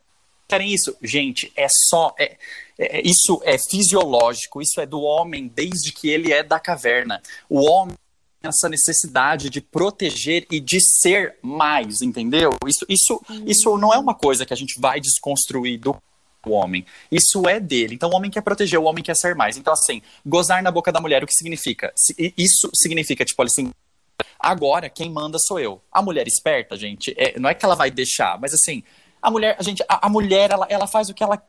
querem isso? Gente, é só. é- é- isso é fisiológico, isso é do homem desde que ele é da caverna. O homem essa necessidade de proteger e de ser mais, entendeu? Isso, isso, isso não é uma coisa que a gente vai desconstruir do homem. Isso é dele. Então o homem quer proteger, o homem quer ser mais. Então, assim, gozar na boca da mulher, o que significa? Si- Isso significa, tipo assim, agora quem manda sou eu. A mulher esperta, gente, é- não é que ela vai deixar, mas assim, a mulher, a gente, a, a mulher, ela, ela faz o que ela quer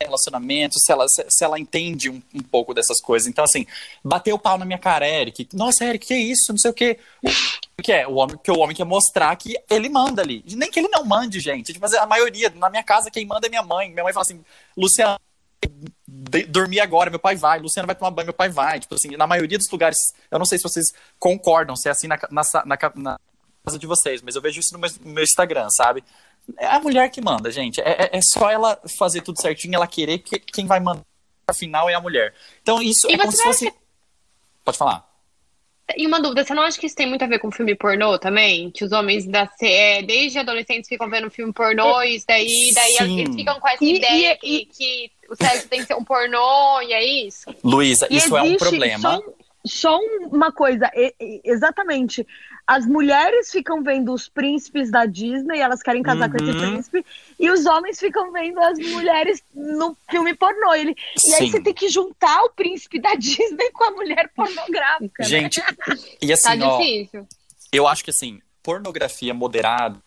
relacionamento, se ela, se, se ela entende um, um pouco dessas coisas. Então, assim, bateu o pau na minha cara, Eric. Nossa, Eric, que isso? Não sei o quê. O que é? O homem, que o homem quer mostrar que ele manda ali. Nem que ele não mande, gente. Tipo, a maioria, na minha casa, quem manda é minha mãe. Minha mãe fala assim, Luciano, dormir agora, meu pai vai. Luciano vai tomar banho, meu pai vai. Tipo assim, na maioria dos lugares, eu não sei se vocês concordam, se é assim na, na, na na casa de vocês, mas eu vejo isso no meu, no meu Instagram, sabe? É a mulher que manda, gente. É, é- é só ela fazer tudo certinho, ela querer que quem vai mandar afinal é a mulher. Então isso E é como se fosse. Pode falar. E uma dúvida, você não acha que isso tem muito a ver com filme pornô também? Que os homens da, é, desde adolescentes ficam vendo filme pornô e isso daí, daí Sim. eles ficam com essa E- ideia e- que, que o sexo tem que ser um pornô e é isso? Luísa, E isso é um problema. Só, só uma coisa, e- e- exatamente. As mulheres ficam vendo os príncipes da Disney, elas querem casar com esse Uhum. príncipe, e os homens ficam vendo as mulheres no filme pornô. Ele, e aí você tem que juntar o príncipe da Disney com a mulher pornográfica. né? Gente, e Tá assim, ó, difícil. eu acho que assim, pornografia moderada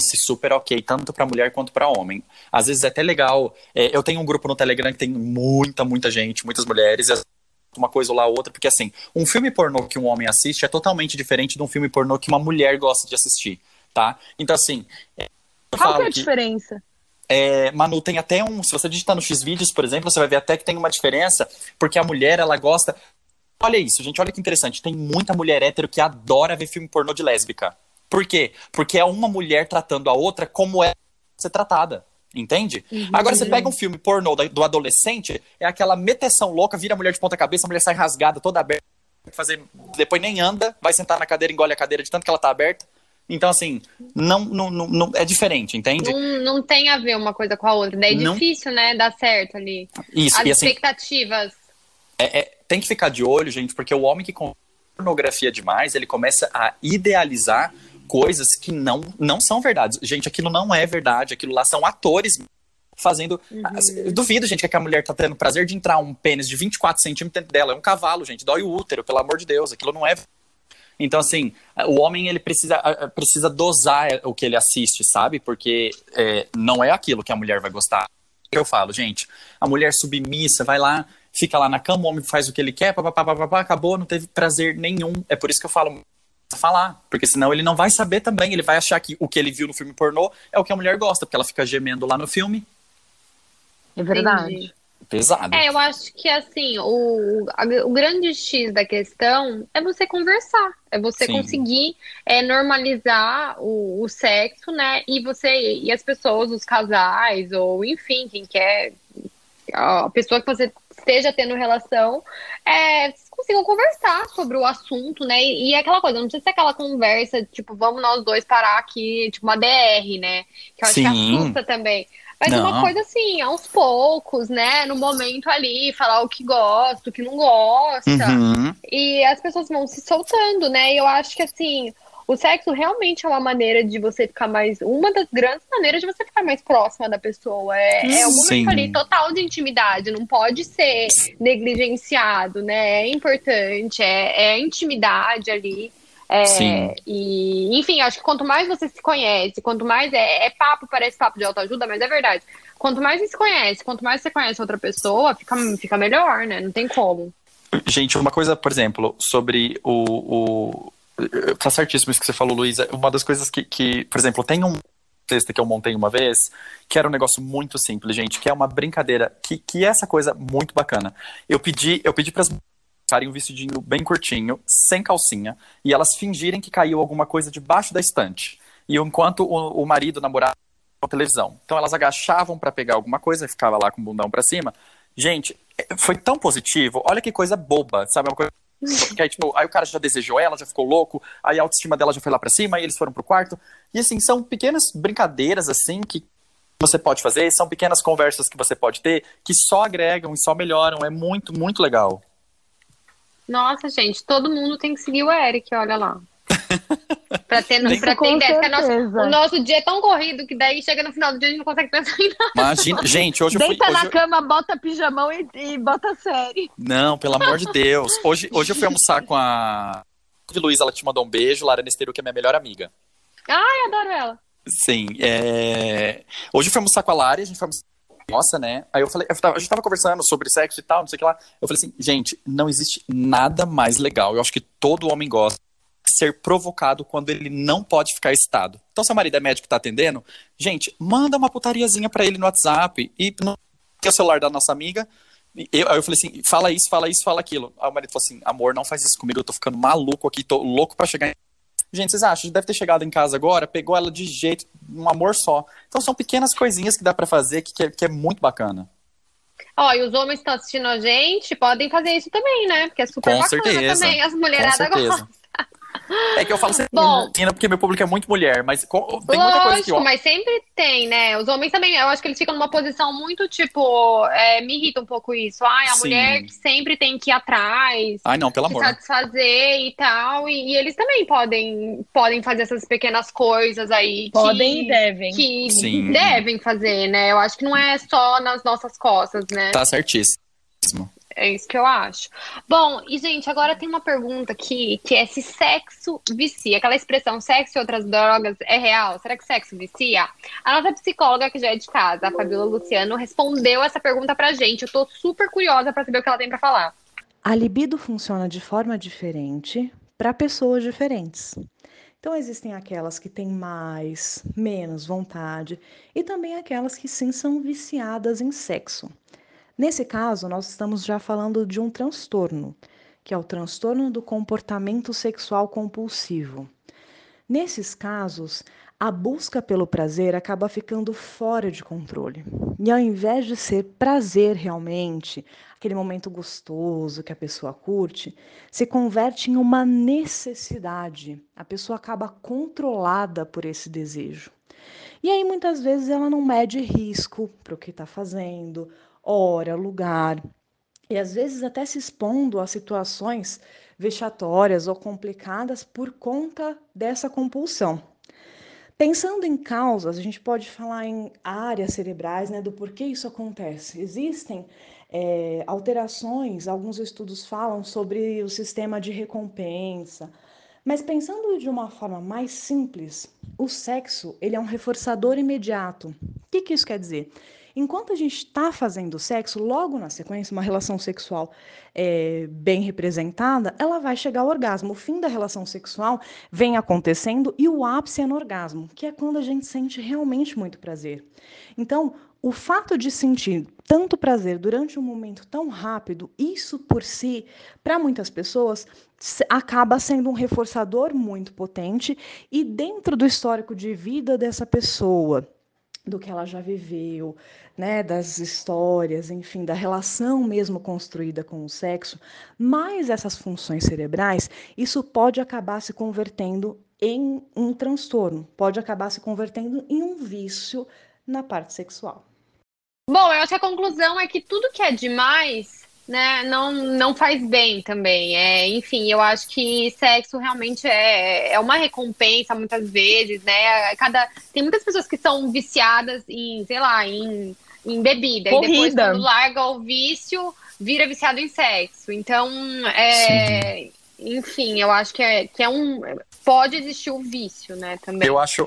se super ok, tanto pra mulher quanto pra homem. Às vezes é até legal. é, eu tenho um grupo no Telegram que tem muita, muita gente, muitas mulheres, e vezes uma coisa ou lá outra, porque assim, um filme pornô que um homem assiste é totalmente diferente de um filme pornô que uma mulher gosta de assistir, tá? Então assim, é, Qual que é a que- diferença? é, Manu, tem até um. Se você digitar no Xvideos, por exemplo, você vai ver até que tem uma diferença, porque a mulher, ela gosta. Olha isso, gente, olha que interessante. Tem muita mulher hétero que adora ver filme pornô de lésbica. Por quê? Porque é uma mulher tratando a outra como é ser tratada. Entende? Agora você pega um filme pornô do adolescente, é aquela meteção louca, vira a mulher de ponta cabeça, a mulher sai rasgada, toda aberta, fazer, depois nem anda, vai sentar na cadeira, engole a cadeira de tanto que ela tá aberta. Então, assim, não, não, não, não- é diferente, entende? Não, não tem a ver uma coisa com a outra. Daí é Não. difícil, né? Dar certo ali. Isso, As e assim, expectativas. é- é- tem que ficar de olho, gente, porque o homem que consome pornografia demais, ele começa a idealizar coisas que não, não são verdades. Gente, aquilo não é verdade, aquilo lá são atores fazendo. Eu duvido, gente, que a mulher tá tendo prazer de entrar um pênis de 24 centímetros dentro dela. É um cavalo, gente, dói o útero, pelo amor de Deus, aquilo não é. Então, assim, o homem ele precisa, precisa dosar o que ele assiste, sabe? Porque é, não é aquilo que a mulher vai gostar. Eu falo, gente, a mulher submissa vai lá, fica lá na cama, o homem faz o que ele quer, papapá, acabou, não teve prazer nenhum. É por isso que eu falo falar, porque senão ele não vai saber também, ele vai achar que o que ele viu no filme pornô é o que a mulher gosta, porque ela fica gemendo lá no filme. É verdade. Entendi. Pesado. É, eu acho que assim, o, o grande X da questão é você conversar, é você Sim. conseguir é, normalizar o, o sexo, né? E você e as pessoas, os casais, ou enfim, quem quer, a pessoa que você esteja tendo relação, é, vocês consigam conversar sobre o assunto, né? E, e é aquela coisa, não precisa ser aquela conversa, tipo, vamos nós dois parar aqui, tipo, uma DR, né? Que eu acho que Sim. assusta também. Mas Não. uma coisa assim, aos poucos, né? No momento ali, falar o que gosta, o que não gosta. Uhum. E as pessoas vão se soltando, né? E eu acho que assim, o sexo realmente é uma maneira de você ficar mais. Uma das grandes maneiras de você ficar mais próxima da pessoa. É, é um momento ali total de intimidade, não pode ser negligenciado, né? É importante, é, é intimidade ali. É, Sim. E, enfim, acho que quanto mais você se conhece, quanto mais é, é papo, parece papo de autoajuda, mas é verdade. Quanto mais você se conhece, quanto mais você conhece outra pessoa, fica, fica melhor, né? Não tem como. Gente, uma coisa, por exemplo, sobre o. o... Tá certíssimo isso que você falou, Luísa. Uma das coisas que, que, por exemplo, tem um texto que eu montei uma vez, que era um negócio muito simples, gente, que é uma brincadeira, que, que é essa coisa muito bacana. Eu pedi, eu pedi para colocarem um vestidinho bem curtinho, sem calcinha, e elas fingirem que caiu alguma coisa debaixo da estante. E enquanto o, o marido namorava com a televisão. Então elas agachavam para pegar alguma coisa ficava lá com o bundão para cima. Gente, foi tão positivo. Olha que coisa boba, sabe? Uma coisa que aí, tipo, aí o cara já desejou ela, já ficou louco, aí a autoestima dela já foi lá pra cima, aí eles foram pro quarto. E assim, são pequenas brincadeiras assim que você pode fazer, são pequenas conversas que você pode ter que só agregam e só melhoram. É muito, muito legal. Nossa, gente, todo mundo tem que seguir o Eric, olha lá. Pra ter, Tem- pra ter ideia. Certeza. o nosso dia é tão corrido que daí chega no final do dia a gente não consegue pensar em nada. Imagina, gente, hoje eu fui. Deita hoje na eu- cama, bota pijamão e, e bota série. Não, pelo amor de Deus. Hoje, hoje eu fui almoçar com a Luísa, ela te mandou um beijo, Lara Nesteru, que é minha melhor amiga. Ai, adoro ela. Sim, é... hoje eu fui almoçar com a Lari, a gente foi almoçar nossa, né? Aí eu falei, eu tava- a gente tava conversando sobre sexo e tal, não sei o que lá. Eu falei assim, gente, não existe nada mais legal. Eu acho que todo homem gosta de ser provocado quando ele não pode ficar excitado. Então, seu marido é médico e tá atendendo, gente, manda uma putariazinha pra ele no WhatsApp e no o celular da nossa amiga. Eu, aí eu falei assim, fala isso, fala isso, fala aquilo. Aí o marido falou assim, amor, não faz isso comigo, eu tô ficando maluco aqui, tô louco pra chegar em Gente, vocês acham? Deve ter chegado em casa agora, pegou ela de jeito, um amor só. Então são pequenas coisinhas que dá pra fazer que, que, é, que é muito bacana. Ó, e os homens que estão assistindo a gente podem fazer isso também, né? Porque é super Com bacana certeza. também. As mulheradas gostam. É que eu falo sempre Bom. menina porque meu público é muito mulher, mas tem muita coisa que eu... mas sempre tem, né? Os homens também, eu acho que eles ficam numa posição muito, tipo, é, me irrita um pouco isso. Ai, a Sim. mulher que sempre tem que ir atrás, Ai, não, pelo amor. satisfazer e tal. E, e eles também podem, podem fazer essas pequenas coisas aí. que- Podem e devem. Que Sim. devem fazer, né? Eu acho que não é só nas nossas costas, né? Tá certíssimo. É isso que eu acho. Bom, e gente, agora tem uma pergunta aqui, que é se sexo vicia. Aquela expressão sexo e outras drogas é real? Será que sexo vicia? A nossa psicóloga, que já é de casa, a Fabiola Luciano, respondeu essa pergunta pra gente. Eu tô super curiosa pra saber o que ela tem pra falar. A libido funciona de forma diferente para pessoas diferentes. Então, existem aquelas que têm mais, menos vontade e também aquelas que sim são viciadas em sexo. Nesse caso, nós estamos já falando de um transtorno, que é o transtorno do comportamento sexual compulsivo. Nesses casos, a busca pelo prazer acaba ficando fora de controle. E ao invés de ser prazer realmente, aquele momento gostoso que a pessoa curte, se converte em uma necessidade. A pessoa acaba controlada por esse desejo. E aí muitas vezes ela não mede risco para o que está fazendo, hora, lugar, e às vezes até se expondo a situações vexatórias ou complicadas por conta dessa compulsão. Pensando em causas, a gente pode falar em áreas cerebrais, né, do porquê isso acontece. Existem é, alterações, alguns estudos falam sobre o sistema de recompensa, mas pensando de uma forma mais simples, o sexo ele é um reforçador imediato. O que, que isso quer dizer? Enquanto a gente está fazendo sexo, logo na sequência, uma relação sexual é, bem representada, ela vai chegar ao orgasmo. O fim da relação sexual vem acontecendo e o ápice é no orgasmo, que é quando a gente sente realmente muito prazer. Então, o fato de sentir tanto prazer durante um momento tão rápido, isso por si, para muitas pessoas, acaba sendo um reforçador muito potente e dentro do histórico de vida dessa pessoa, do que ela já viveu, né, das histórias, enfim, da relação mesmo construída com o sexo, mais essas funções cerebrais, isso pode acabar se convertendo em um transtorno, pode acabar se convertendo em um vício na parte sexual. Bom, eu acho que a conclusão é que tudo que é demais, né, não, não faz bem também. É, enfim, eu acho que sexo realmente é, é uma recompensa muitas vezes, né? Cada, tem muitas pessoas que são viciadas em, sei lá, em, em bebida. Corrida. E depois, quando larga o vício, vira viciado em sexo. Então, é, enfim, eu acho que é, que é um. Pode existir o vício, né, também. Eu acho,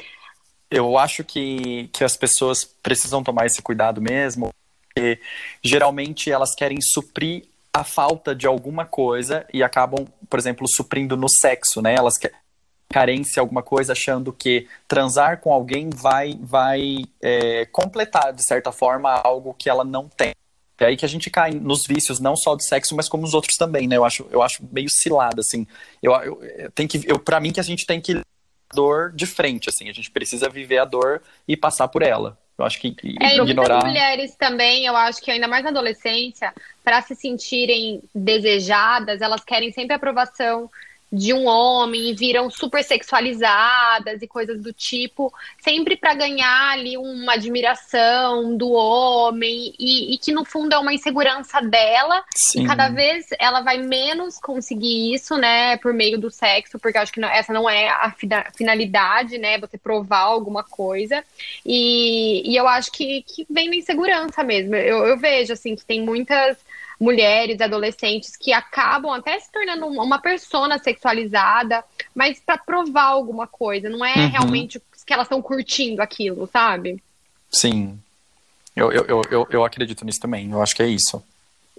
eu acho que, que as pessoas precisam tomar esse cuidado mesmo, porque geralmente elas querem suprir a falta de alguma coisa e acabam, por exemplo, suprindo no sexo, né? Elas querem carência alguma coisa achando que transar com alguém vai vai é, completar de certa forma algo que ela não tem é aí que a gente cai nos vícios não só do sexo mas como os outros também né eu acho eu acho meio cilada assim eu, eu tem que eu para mim que a gente tem que dor de frente, assim. A gente precisa viver a dor e passar por ela. Eu acho que é, ignorar. Muitas mulheres também, eu acho que ainda mais na adolescência, para se sentirem desejadas, elas querem sempre aprovação de um homem e viram super sexualizadas e coisas do tipo, sempre para ganhar ali uma admiração do homem e, e, que no fundo é uma insegurança dela Sim. e cada vez ela vai menos conseguir isso, né, por meio do sexo, porque eu acho que não, essa não é a finalidade, né, você provar alguma coisa e, e eu acho que, que vem da insegurança mesmo. Eu, eu vejo assim que tem muitas mulheres, adolescentes que acabam até se tornando uma persona sexualizada, mas para provar alguma coisa, não é uhum. realmente que elas estão curtindo aquilo, sabe? Sim. Eu, eu, eu, eu acredito nisso também, eu acho que é isso.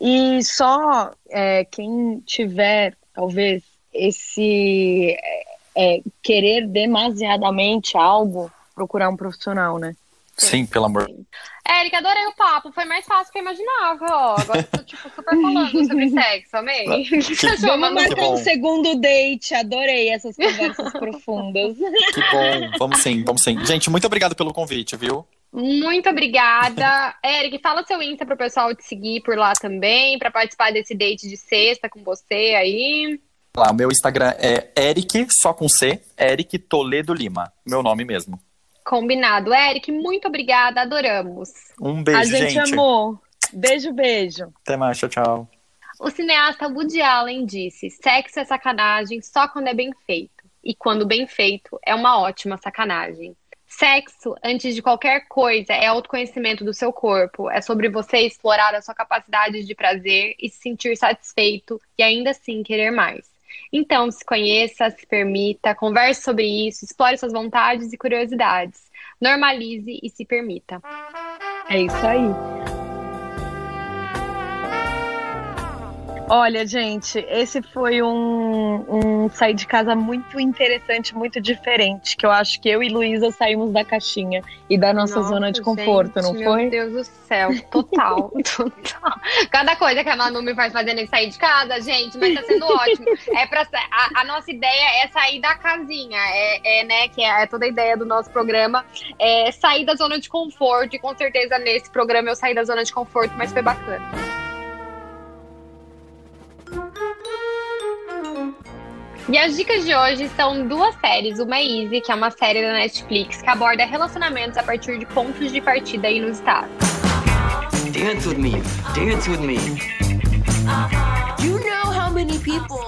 E só é, quem tiver, talvez, esse é, querer demasiadamente algo, procurar um profissional, né? Sim, pelo amor. Érica, adorei o papo. Foi mais fácil que eu imaginava, ó. Agora eu tô, tipo, super falando sobre sexo. Amei. Vamos marcar um segundo date. Adorei essas conversas profundas. Que bom. Vamos sim, vamos sim. Gente, muito obrigado pelo convite, viu? Muito obrigada. Eric, fala seu Insta pro pessoal te seguir por lá também, para participar desse date de sexta com você aí. Lá, o meu Instagram é Eric, só com C, Eric Toledo Lima. Meu nome mesmo. Combinado. Eric, muito obrigada, adoramos. Um beijo, gente. A gente, amou. Beijo, beijo. Até mais, tchau, tchau. O cineasta Woody Allen disse: sexo é sacanagem só quando é bem feito. E quando bem feito, é uma ótima sacanagem. Sexo, antes de qualquer coisa, é autoconhecimento do seu corpo. É sobre você explorar a sua capacidade de prazer e se sentir satisfeito e ainda assim querer mais. Então, se conheça, se permita, converse sobre isso, explore suas vontades e curiosidades. Normalize e se permita. É isso aí. Olha, gente, esse foi um, um sair de casa muito interessante, muito diferente. Que eu acho que eu e Luísa saímos da caixinha e da nossa Nossa, zona de conforto, gente, não foi? Meu Deus do céu, total, total. Cada coisa que a Manu me faz fazendo é sair de casa, gente, mas tá sendo ótimo. É pra, a, a nossa ideia é sair da casinha, é, é né, que é, é toda a ideia do nosso programa, é sair da zona de conforto. E com certeza nesse programa eu saí da zona de conforto, mas foi bacana. E as dicas de hoje são duas séries. Uma é Easy, que é uma série da Netflix que aborda relacionamentos a partir de pontos de partida inusitados. Dance with me, dance with me.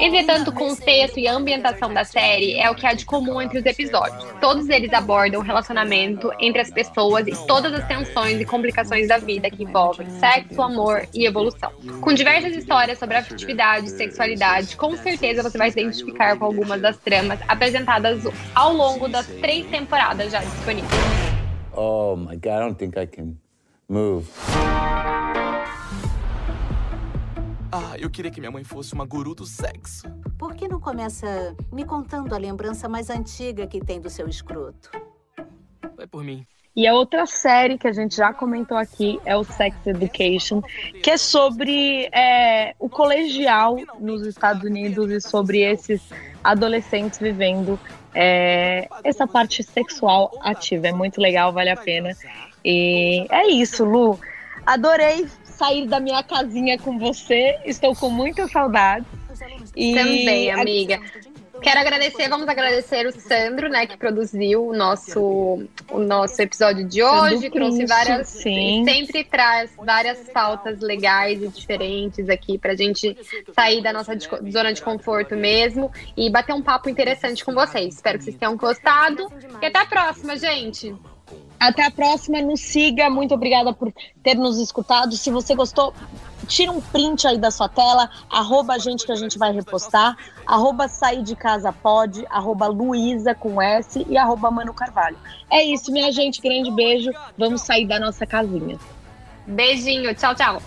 Entretanto, o contexto e a ambientação da série é o que há de comum entre os episódios. Todos eles abordam o relacionamento entre as pessoas e todas as tensões e complicações da vida que envolvem sexo, amor e evolução. Com diversas histórias sobre afetividade e sexualidade, com certeza você vai se identificar com algumas das tramas apresentadas ao longo das três temporadas já disponíveis. Oh my god, I don't think I can Move. Ah, eu queria que minha mãe fosse uma guru do sexo. Por que não começa me contando a lembrança mais antiga que tem do seu escroto? Vai por mim. E a outra série que a gente já comentou aqui é o Sex Education, que é sobre é, o colegial nos Estados Unidos e sobre esses adolescentes vivendo é, essa parte sexual ativa. É muito legal, vale a pena. E é isso, Lu. Adorei sair da minha casinha com você. Estou com muita saudade. E... Também, amiga. Quero agradecer, vamos agradecer o Sandro, né, que produziu o nosso, o nosso episódio de hoje, trouxe várias, sim. sempre traz várias pautas legais e diferentes aqui pra gente sair da nossa zona de conforto mesmo e bater um papo interessante com vocês. Espero que vocês tenham gostado e até a próxima, gente. Até a próxima, nos siga. Muito obrigada por ter nos escutado. Se você gostou, tira um print aí da sua tela, arroba a gente que a gente vai repostar, arroba sair de casa pode, arroba Luísa com S e arroba Mano Carvalho. É isso, minha gente. Grande beijo. Vamos sair da nossa casinha. Beijinho. Tchau, tchau.